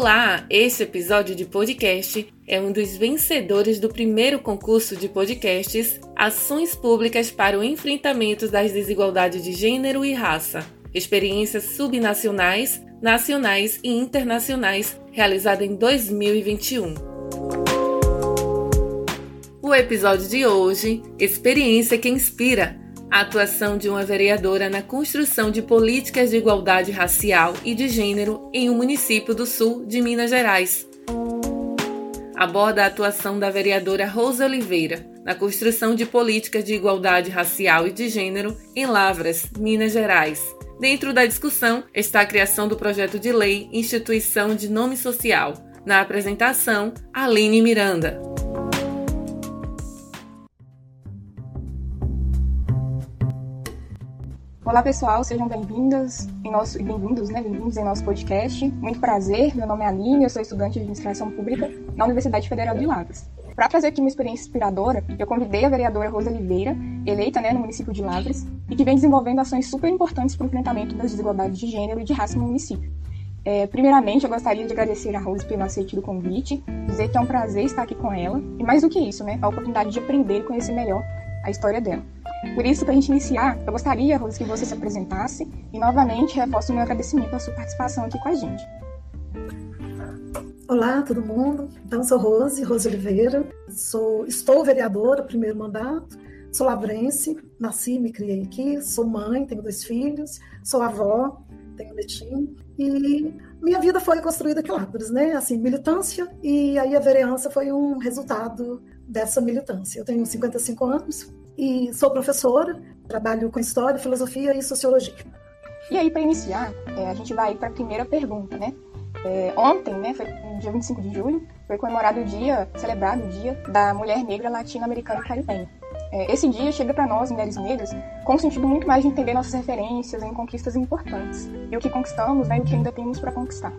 Olá! Este episódio de podcast é um dos vencedores do primeiro concurso de podcasts Ações Públicas para o Enfrentamento das Desigualdades de Gênero e Raça. Experiências subnacionais, nacionais e internacionais, realizada em 2021. O episódio de hoje, Experiência que Inspira, a atuação de uma vereadora na construção de políticas de igualdade racial e de gênero em um município do sul de Minas Gerais. Aborda a atuação da vereadora Rosa Oliveira na construção de políticas de igualdade racial e de gênero em Lavras, Minas Gerais. Dentro da discussão está a criação do projeto de lei Instituição de Nome Social. Na apresentação, Aline Miranda. Olá pessoal, sejam bem-vindas em nosso bem-vindos, né, bem-vindos em nosso podcast. Muito prazer, meu nome é Aline, eu sou estudante de administração pública na Universidade Federal de Lavras. Para trazer aqui uma experiência inspiradora, eu convidei a vereadora Rosa Oliveira, eleita né, no município de Lavras, e que vem desenvolvendo ações super importantes para o enfrentamento das desigualdades de gênero e de raça no município. É, primeiramente, eu gostaria de agradecer a Rose pelo aceite do convite, dizer que é um prazer estar aqui com ela, e mais do que isso, né, a oportunidade de aprender e conhecer melhor a história dela. Por isso, para a gente iniciar, eu gostaria, Rose, que você se apresentasse e novamente reforço o meu agradecimento pela sua participação aqui com a gente. Olá, todo mundo. Então, sou Rose, Rose Oliveira. Sou, estou vereadora, primeiro mandato. Sou lavrense, nasci e me criei aqui. Sou mãe, tenho dois filhos. Sou avó, tenho um netinho. E minha vida foi construída aqui Lápis, né? Assim, militância. E aí a vereança foi um resultado dessa militância. Eu tenho 55 anos, e sou professora, trabalho com história, filosofia e sociologia. E aí, para iniciar, é, a gente vai para a primeira pergunta, né? É, ontem, né, foi dia 25 de julho, foi comemorado o dia, celebrado o dia da mulher negra latino-americana caribenha. É, esse dia chega para nós, mulheres negras, com um sentido muito mais de entender nossas referências em conquistas importantes e o que conquistamos né, e o que ainda temos para conquistar.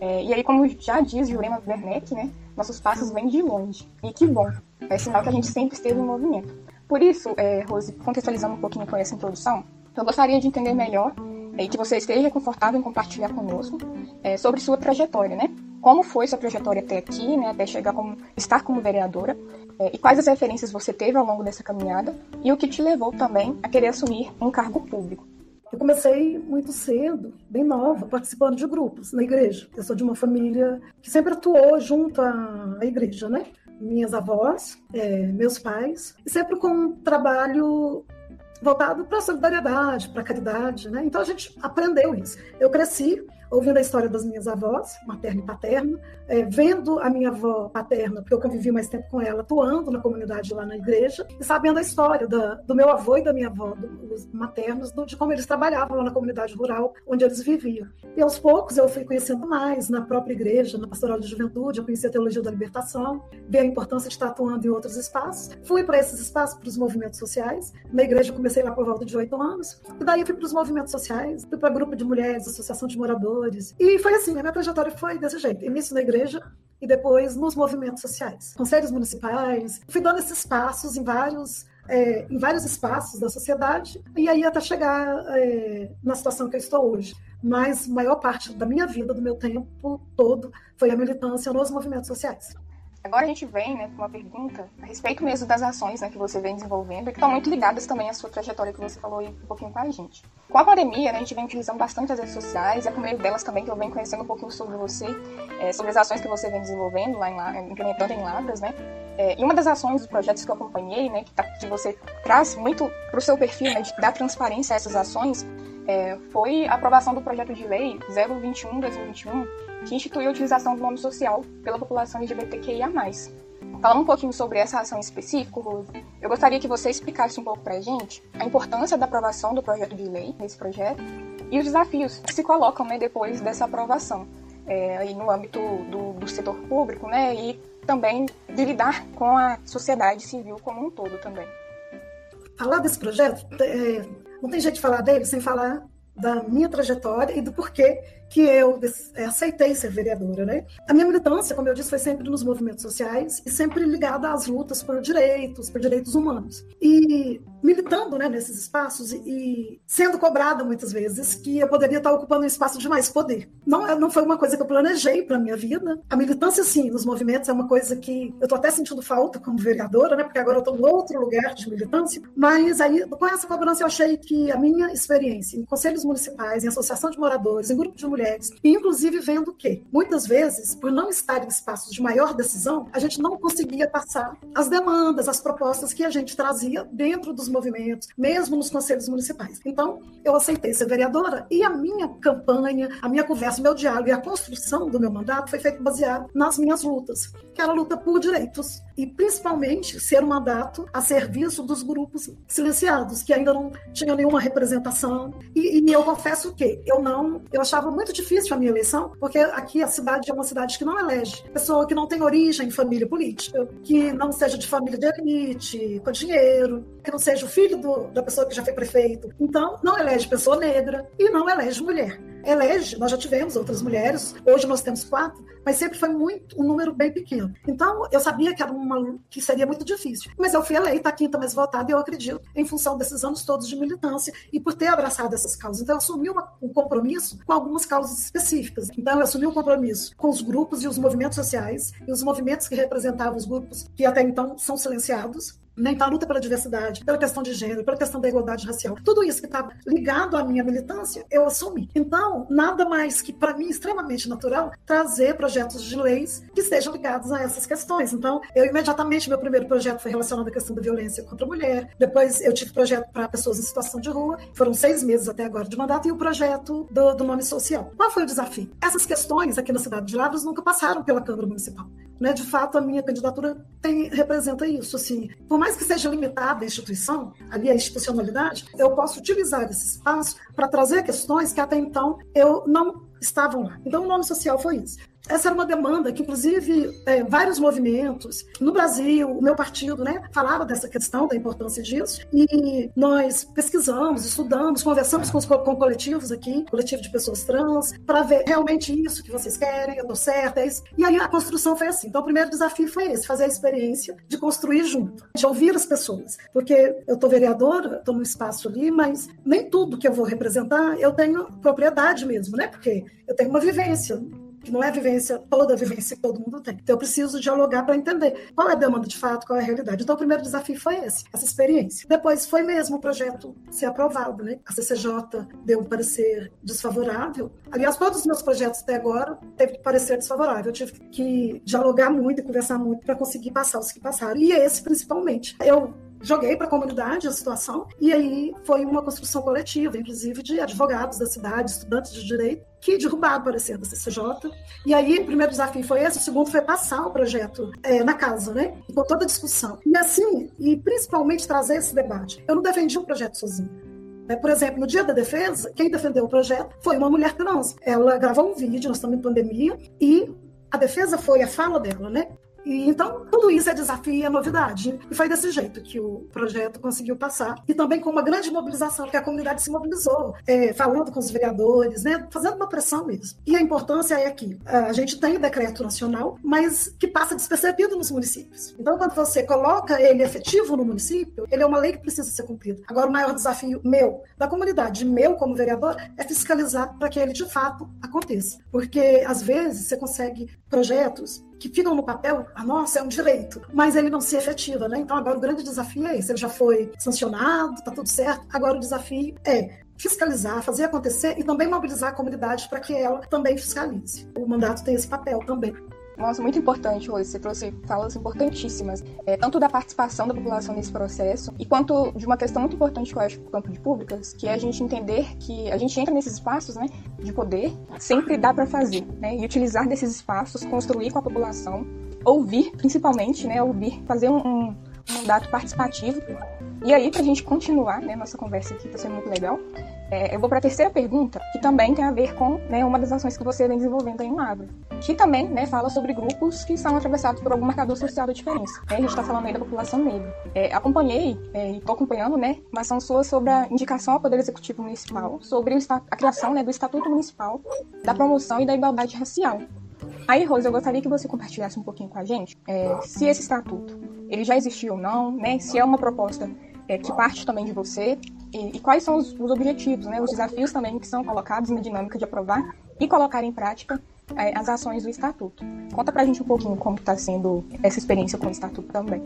É, e aí, como já diz Jurema Werneck, né, nossos passos vêm de longe. E que bom, é sinal que a gente sempre esteve em movimento. Por isso, é, Rose, contextualizando um pouquinho com essa introdução, eu gostaria de entender melhor é, e que você esteja confortável em compartilhar conosco é, sobre sua trajetória, né? Como foi sua trajetória até aqui, né? Até chegar como estar como vereadora é, e quais as referências você teve ao longo dessa caminhada e o que te levou também a querer assumir um cargo público. Eu comecei muito cedo, bem nova, participando de grupos na igreja. Eu sou de uma família que sempre atuou junto à igreja, né? Minhas avós, é, meus pais, sempre com um trabalho voltado para a solidariedade, para a caridade, né? Então a gente aprendeu isso. Eu cresci ouvindo a história das minhas avós, materna e paterna, é, vendo a minha avó paterna, porque eu convivi mais tempo com ela, atuando na comunidade lá na igreja, e sabendo a história da, do meu avô e da minha avó, dos maternos, do, de como eles trabalhavam lá na comunidade rural onde eles viviam. E aos poucos eu fui conhecendo mais na própria igreja, na pastoral de juventude, eu conheci a teologia da libertação, vi a importância de estar atuando em outros espaços. Fui para esses espaços, para os movimentos sociais. Na igreja comecei lá por volta de oito anos, e daí fui para os movimentos sociais, fui para grupo de mulheres, associação de moradores e foi assim, a minha trajetória foi desse jeito. Início na igreja e depois nos movimentos sociais. Conselhos municipais. Fui dando esses passos em vários é, em vários espaços da sociedade, e aí até chegar é, na situação que eu estou hoje. Mas a maior parte da minha vida, do meu tempo todo, foi a militância nos movimentos sociais. Agora a gente vem né, com uma pergunta a respeito mesmo das ações né, que você vem desenvolvendo e que estão muito ligadas também à sua trajetória que você falou aí um pouquinho com a gente. Com a pandemia, né, a gente vem utilizando bastante as redes sociais é por meio delas também que eu venho conhecendo um pouquinho sobre você, é, sobre as ações que você vem desenvolvendo lá, em, implementando em Lavras, né? É, e uma das ações dos projetos que eu acompanhei, né, que, tá, que você traz muito para o seu perfil, né, de dar transparência a essas ações, é, foi a aprovação do projeto de lei 021-2021, que instituiu a utilização do nome social pela população LGBTQIA+. Falando um pouquinho sobre essa ação específica, Rose, eu gostaria que você explicasse um pouco para a gente a importância da aprovação do projeto de lei, desse projeto, e os desafios que se colocam né, depois dessa aprovação, é, aí no âmbito do, do setor público, né, e também de lidar com a sociedade civil como um todo também. Falar desse projeto, é, não tem jeito de falar dele sem falar da minha trajetória e do porquê que eu é, aceitei ser vereadora, né? A minha militância, como eu disse, foi sempre nos movimentos sociais e sempre ligada às lutas por direitos, por direitos humanos. E militando, né, nesses espaços e sendo cobrada muitas vezes que eu poderia estar ocupando um espaço de mais poder. Não, não foi uma coisa que eu planejei para minha vida. A militância, sim, nos movimentos é uma coisa que eu estou até sentindo falta como vereadora, né? Porque agora eu estou em outro lugar de militância. Mas aí, com essa cobrança, eu achei que a minha experiência em conselhos municipais, em associação de moradores, em grupo de mulheres mulheres. E, inclusive, vendo que, muitas vezes, por não estar em espaços de maior decisão, a gente não conseguia passar as demandas, as propostas que a gente trazia dentro dos movimentos, mesmo nos conselhos municipais. Então, eu aceitei ser vereadora e a minha campanha, a minha conversa, meu diálogo e a construção do meu mandato foi feito baseado nas minhas lutas, que era a luta por direitos e, principalmente, ser um mandato a serviço dos grupos silenciados, que ainda não tinham nenhuma representação. E, e eu confesso que eu não, eu achava muito muito difícil a minha eleição, porque aqui a cidade é uma cidade que não elege pessoa que não tem origem em família política, que não seja de família de elite, com dinheiro, que não seja o filho do, da pessoa que já foi prefeito. Então, não elege pessoa negra e não elege mulher elege, nós já tivemos outras mulheres, hoje nós temos quatro, mas sempre foi muito um número bem pequeno. Então, eu sabia que era uma que seria muito difícil. Mas eu fui eleita a quinta mais votada e eu acredito em função desses anos todos de militância e por ter abraçado essas causas. Então, eu assumi uma, um compromisso com algumas causas específicas. Então, eu assumi um compromisso com os grupos e os movimentos sociais e os movimentos que representavam os grupos que até então são silenciados né? Então, a luta pela diversidade, pela questão de gênero, pela questão da igualdade racial, tudo isso que está ligado à minha militância, eu assumi. Então, nada mais que, para mim, extremamente natural, trazer projetos de leis que estejam ligados a essas questões. Então, eu imediatamente, meu primeiro projeto foi relacionado à questão da violência contra a mulher. Depois, eu tive projeto para pessoas em situação de rua. Foram seis meses até agora de mandato. E o projeto do, do nome social. Qual foi o desafio? Essas questões aqui na cidade de Lavras nunca passaram pela Câmara Municipal. Né? De fato, a minha candidatura tem, representa isso. Assim, por mais que seja limitada a instituição, ali a institucionalidade, eu posso utilizar esse espaço para trazer questões que até então eu não estavam lá. Então, o nome social foi isso. Essa era uma demanda que, inclusive, é, vários movimentos no Brasil, o meu partido, né, falava dessa questão, da importância disso, e nós pesquisamos, estudamos, conversamos com, os, com coletivos aqui, coletivo de pessoas trans, para ver realmente isso que vocês querem, eu estou certa, é isso. E aí a construção foi assim. Então, o primeiro desafio foi esse, fazer a experiência de construir junto, de ouvir as pessoas, porque eu estou vereadora, estou no espaço ali, mas nem tudo que eu vou representar eu tenho propriedade mesmo, né? Porque eu tenho uma vivência, que não é vivência, toda a vivência que todo mundo tem. Então eu preciso dialogar para entender qual é a demanda de fato, qual é a realidade. Então o primeiro desafio foi esse, essa experiência. Depois foi mesmo o projeto ser aprovado, né? A CCJ deu um parecer desfavorável. Aliás, todos os meus projetos até agora teve parecer desfavorável. Eu tive que dialogar muito e conversar muito para conseguir passar os que passaram. E esse principalmente. Eu joguei para a comunidade a situação e aí foi uma construção coletiva, inclusive de advogados da cidade, estudantes de direito, que derrubaram o parecer da CCJ. E aí o primeiro desafio foi esse, o segundo foi passar o projeto é, na casa, né? Com toda a discussão. E assim, e principalmente trazer esse debate. Eu não defendi o projeto sozinho. Né? Por exemplo, no dia da defesa, quem defendeu o projeto foi uma mulher trans. Ela gravou um vídeo, nós estamos em pandemia, e a defesa foi a fala dela, né? E, então, tudo isso é desafio e é novidade. E foi desse jeito que o projeto conseguiu passar. E também com uma grande mobilização, que a comunidade se mobilizou, é, falando com os vereadores, né, fazendo uma pressão mesmo. E a importância é que a gente tem o decreto nacional, mas que passa despercebido nos municípios. Então, quando você coloca ele efetivo no município, ele é uma lei que precisa ser cumprida. Agora, o maior desafio meu, da comunidade, meu como vereador, é fiscalizar para que ele de fato aconteça. Porque, às vezes, você consegue projetos que ficam no papel, a nossa é um direito, mas ele não se efetiva, né? Então agora o grande desafio é esse, ele já foi sancionado, tá tudo certo, agora o desafio é fiscalizar, fazer acontecer e também mobilizar a comunidade para que ela também fiscalize. O mandato tem esse papel também. Nossa, muito importante hoje. Você trouxe falas importantíssimas, é, tanto da participação da população nesse processo, e quanto de uma questão muito importante que eu acho para o campo de públicas, que é a gente entender que a gente entra nesses espaços né, de poder, sempre dá para fazer, né, e utilizar desses espaços, construir com a população, ouvir, principalmente, né, ouvir, fazer um, um mandato participativo. E aí, para a gente continuar né, nossa conversa aqui, está sendo muito legal, é, eu vou para a terceira pergunta, que também tem a ver com né, uma das ações que você vem desenvolvendo aí no que também né, fala sobre grupos que são atravessados por algum marcador social da diferença. É, a gente está falando aí da população negra. É, acompanhei é, e estou acompanhando né, uma ação sua sobre a indicação ao Poder Executivo Municipal, sobre a criação né, do Estatuto Municipal da Promoção e da Igualdade Racial. Aí, Rose, eu gostaria que você compartilhasse um pouquinho com a gente é, se esse estatuto ele já existiu ou não, né? Se é uma proposta é, que parte também de você e, e quais são os, os, objetivos, né? Os desafios também que são colocados na dinâmica de aprovar e colocar em prática é, as ações do estatuto. Conta pra gente um pouquinho como está sendo essa experiência com o estatuto também.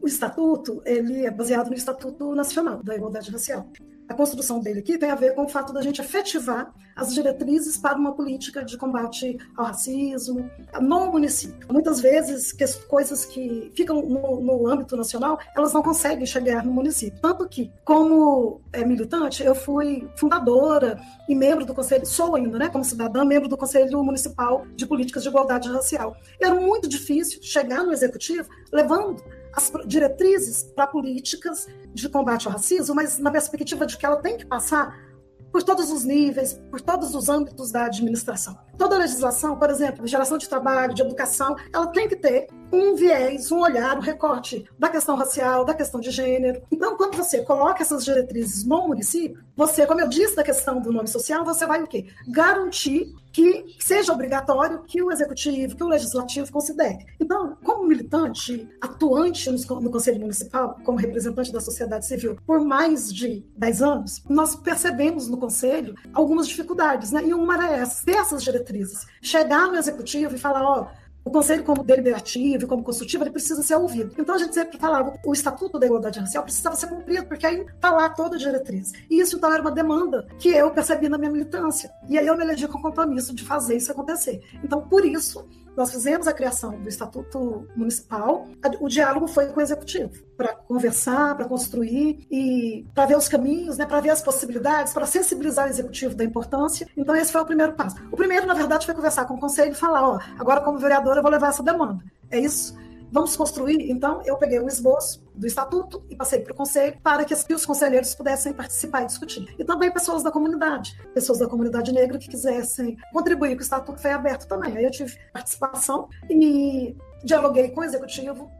O estatuto ele é baseado no Estatuto Nacional da Igualdade Racial a construção dele aqui tem a ver com o fato da gente efetivar as diretrizes para uma política de combate ao racismo no município. Muitas vezes, que coisas que ficam no, no âmbito nacional, elas não conseguem chegar no município. Tanto que, como é, militante, eu fui fundadora e membro do Conselho, sou ainda, né, como cidadã, membro do Conselho Municipal de Políticas de Igualdade Racial. E era muito difícil chegar no executivo levando as diretrizes para políticas de combate ao racismo, mas na perspectiva de que ela tem que passar por todos os níveis, por todos os âmbitos da administração. Toda legislação, por exemplo, geração de trabalho, de educação, ela tem que ter um viés, um olhar, um recorte da questão racial, da questão de gênero. Então, quando você coloca essas diretrizes no município, você, como eu disse da questão do nome social, você vai o quê? Garantir que seja obrigatório que o executivo, que o legislativo considere. Então, como militante, atuante no Conselho Municipal, como representante da sociedade civil por mais de 10 anos, nós percebemos no Conselho algumas dificuldades, né? E uma era essa, ter essas diretrizes, chegar no executivo e falar, ó, oh, o conselho, como deliberativo e como consultivo, ele precisa ser ouvido. Então a gente sempre falava, o Estatuto da Igualdade Racial precisava ser cumprido, porque aí está lá toda a diretriz. E isso então era uma demanda que eu percebi na minha militância. E aí eu me elegi com o compromisso de fazer isso acontecer. Então, por isso, nós fizemos a criação do Estatuto Municipal, o diálogo foi com o Executivo, para conversar, para construir e para ver os caminhos, né, para ver as possibilidades, para sensibilizar o Executivo da importância. Então, esse foi o primeiro passo. O primeiro, na verdade, foi conversar com o Conselho e falar: ó, agora, como vereadora, eu vou levar essa demanda. É isso Vamos construir? Então, eu peguei um esboço do estatuto e passei para o conselho para que os conselheiros pudessem participar e discutir. E também pessoas da comunidade, pessoas da comunidade negra que quisessem contribuir, que o estatuto foi aberto também. Aí eu tive participação e dialoguei com o executivo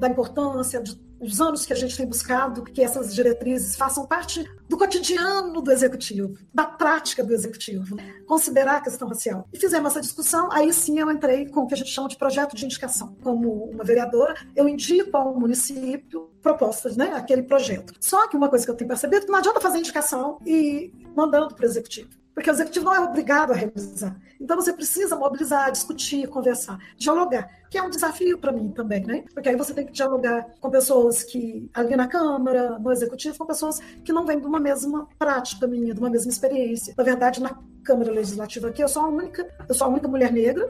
da importância de os anos que a gente tem buscado que essas diretrizes façam parte do cotidiano do executivo, da prática do executivo, considerar a questão racial. E fizemos essa discussão, aí sim eu entrei com o que a gente chama de projeto de indicação. Como uma vereadora, eu indico ao município propostas, né, aquele projeto. Só que uma coisa que eu tenho percebido é que não adianta fazer indicação e mandando para o executivo porque o executivo não é obrigado a realizar. Então você precisa mobilizar, discutir, conversar, dialogar, que é um desafio para mim também, né? Porque aí você tem que dialogar com pessoas que ali na Câmara, no executivo, com pessoas que não vêm de uma mesma prática minha, de uma mesma experiência. Na verdade, na Câmara Legislativa aqui, eu sou a única, eu sou a única mulher negra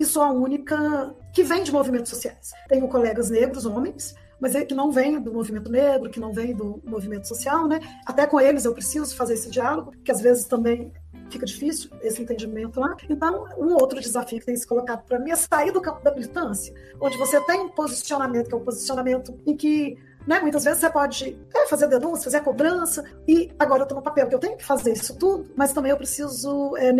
e sou a única que vem de movimentos sociais. Tenho colegas negros, homens, mas é que não vem do movimento negro, que não vem do movimento social, né? Até com eles eu preciso fazer esse diálogo, que às vezes também fica difícil esse entendimento lá. Então, um outro desafio que tem se colocado para mim é sair do campo da militância, onde você tem um posicionamento, que é um posicionamento em que né? Muitas vezes você pode é, fazer denúncia, fazer cobrança, e agora eu estou no papel que eu tenho que fazer isso tudo, mas também eu preciso é,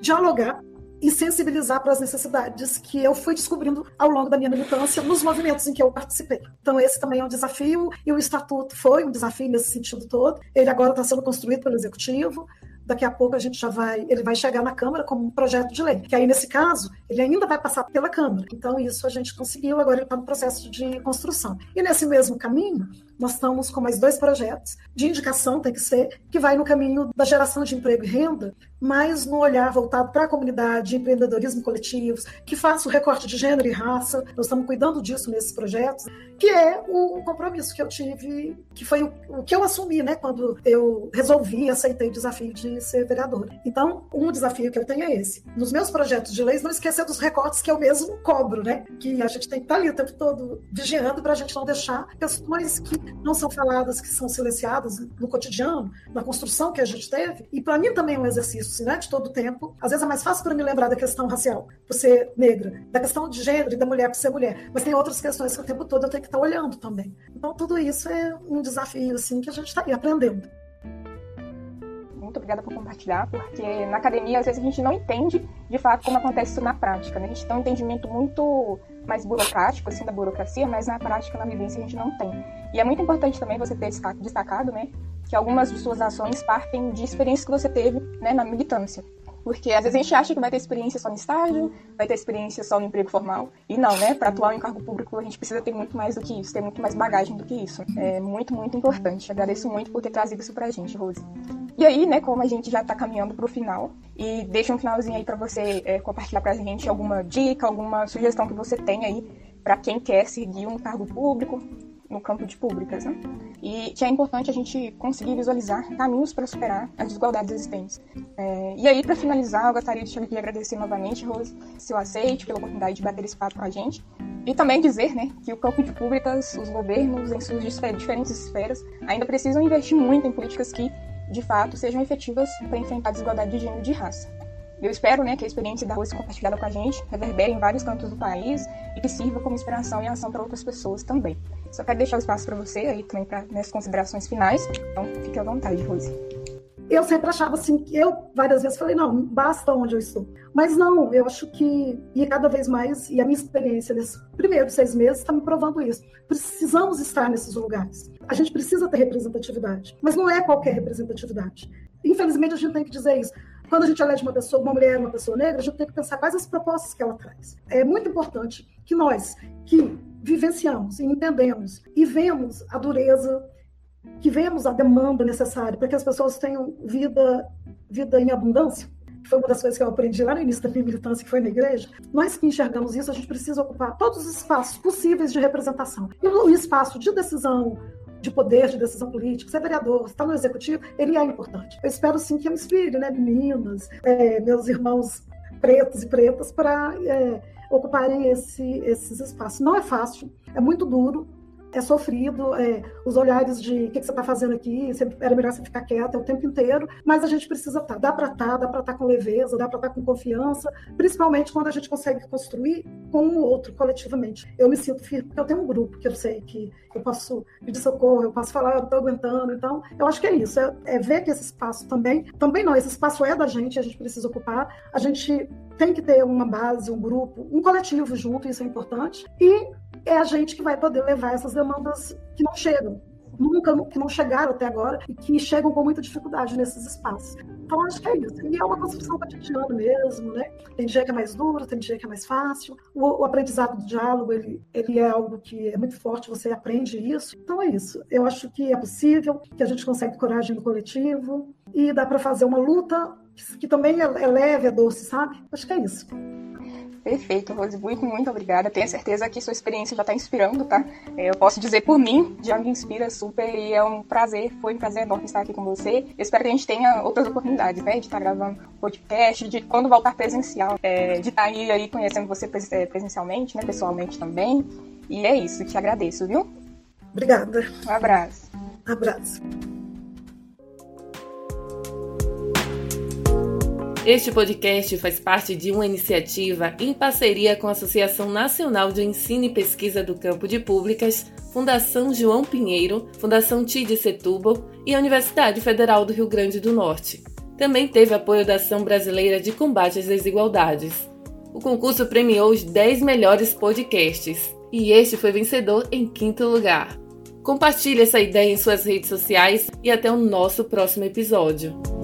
dialogar e sensibilizar para as necessidades que eu fui descobrindo ao longo da minha militância nos movimentos em que eu participei. Então, esse também é um desafio, e o Estatuto foi um desafio nesse sentido todo. Ele agora está sendo construído pelo Executivo, daqui a pouco a gente já vai, ele vai chegar na Câmara como um projeto de lei, que aí nesse caso ele ainda vai passar pela Câmara. Então isso a gente conseguiu, agora ele está no processo de construção. E nesse mesmo caminho, nós estamos com mais dois projetos de indicação, tem que ser, que vai no caminho da geração de emprego e renda, mas no olhar voltado para a comunidade, empreendedorismo coletivos, que faça o recorte de gênero e raça. Nós estamos cuidando disso nesses projetos, que é o compromisso que eu tive, que foi o, que eu assumi, né, quando eu resolvi, aceitei o desafio de ser vereadora. Então, um desafio que eu tenho é esse. Nos meus projetos de leis, não esquecer dos recortes que eu mesmo cobro, né, que a gente tem que estar ali o tempo todo vigiando para a gente não deixar questões que não são faladas, que são silenciadas no cotidiano, na construção que a gente teve. E para mim também é um exercício, né, de todo o tempo. Às vezes é mais fácil para me lembrar da questão racial, por ser negra, da questão de gênero e da mulher por ser mulher. Mas tem outras questões que o tempo todo eu tenho que estar olhando também. Então tudo isso é um desafio assim que a gente está aí aprendendo muito obrigada por compartilhar, porque na academia às vezes a gente não entende de fato como acontece isso na prática. Né? A gente tem um entendimento muito mais burocrático, assim, da burocracia, mas na prática, na vivência, a gente não tem. E é muito importante também você ter destacado, né, que algumas de suas ações partem de experiências que você teve, né, na militância. Porque às vezes a gente acha que vai ter experiência só no estágio, vai ter experiência só no emprego formal. E não, né? Para atuar em cargo público, a gente precisa ter muito mais do que isso, ter muito mais bagagem do que isso. É muito, muito importante. Agradeço muito por ter trazido isso pra gente, Rose. E aí, né, como a gente já está caminhando para o final, e deixa um finalzinho aí para você é, compartilhar para a gente alguma dica, alguma sugestão que você tem aí para quem quer seguir um cargo público no campo de públicas, né? E que é importante a gente conseguir visualizar caminhos para superar as desigualdades existentes. É, e aí, para finalizar, eu gostaria de agradecer novamente, Rose, seu aceite, pela oportunidade de bater esse papo com a gente. E também dizer né, que o campo de públicas, os governos, em suas diferentes esferas, ainda precisam investir muito em políticas que de fato, sejam efetivas para enfrentar a desigualdade de gênero e de raça. Eu espero né, que a experiência da Rose compartilhada com a gente reverbere em vários cantos do país e que sirva como inspiração e ação para outras pessoas também. Só quero deixar o espaço para você aí também para nessas considerações finais. Então, fique à vontade, Rose. Eu sempre achava assim, eu várias vezes falei, não, basta onde eu estou. Mas não, eu acho que, e cada vez mais, e a minha experiência nesses primeiros seis meses está me provando isso. Precisamos estar nesses lugares. A gente precisa ter representatividade, mas não é qualquer representatividade. Infelizmente, a gente tem que dizer isso. Quando a gente elege uma pessoa, uma mulher, uma pessoa negra, a gente tem que pensar quais as propostas que ela traz. É muito importante que nós, que vivenciamos entendemos e vemos a dureza, que vemos a demanda necessária para que as pessoas tenham vida, vida em abundância, foi uma das coisas que eu aprendi lá no início da minha militância, que foi na igreja, nós que enxergamos isso, a gente precisa ocupar todos os espaços possíveis de representação. E o espaço de decisão, de poder, de decisão política, ser vereador, estar no executivo, ele é importante. Eu espero sim que eu inspire, né, meninas, é, meus irmãos pretos e pretas, para é, ocuparem esse, esses espaços. Não é fácil, é muito duro, é sofrido, é, os olhares de o que, que você está fazendo aqui, era melhor você ficar quieta o tempo inteiro, mas a gente precisa estar, tá, dá para estar, tá, dá para estar tá com leveza, dá para estar com confiança, principalmente quando a gente consegue construir com o outro coletivamente. Eu me sinto firme porque eu tenho um grupo que eu sei que eu posso pedir socorro, eu posso falar, eu estou aguentando, então eu acho que é isso, é, é ver que esse espaço também, também não, esse espaço é da gente, a gente precisa ocupar, a gente tem que ter uma base, um grupo, um coletivo junto, isso é importante, e é a gente que vai poder levar essas demandas que não chegam, nunca que não chegaram até agora e que chegam com muita dificuldade nesses espaços. Então acho que é isso. E é uma construção cotidiana mesmo, né? Tem dia que é mais duro, tem dia que é mais fácil. O, o, aprendizado do diálogo ele, ele é algo que é muito forte. Você aprende isso. Então é isso. Eu acho que é possível, que a gente consegue coragem no coletivo e dá para fazer uma luta que, que também é, é leve, é doce, sabe? Acho que é isso. Perfeito, Rose, muito, muito obrigada. Tenho certeza que sua experiência já está inspirando, tá? É, eu posso dizer por mim, já me inspira super e é um prazer, foi um prazer enorme estar aqui com você. Eu espero que a gente tenha outras oportunidades, né? De estar gravando podcast, de quando voltar presencial, é, de estar aí, aí conhecendo você é, presencialmente, né? Pessoalmente também. E é isso, te agradeço, viu? Obrigada. Um abraço. Um abraço. Este podcast faz parte de uma iniciativa em parceria com a Associação Nacional de Ensino e Pesquisa do Campo de Públicas, Fundação João Pinheiro, Fundação TID Setúbal e a Universidade Federal do Rio Grande do Norte. Também teve apoio da Ação Brasileira de Combate às Desigualdades. O concurso premiou os 10 melhores podcasts e este foi vencedor em quinto lugar. Compartilhe essa ideia em suas redes sociais e até o nosso próximo episódio.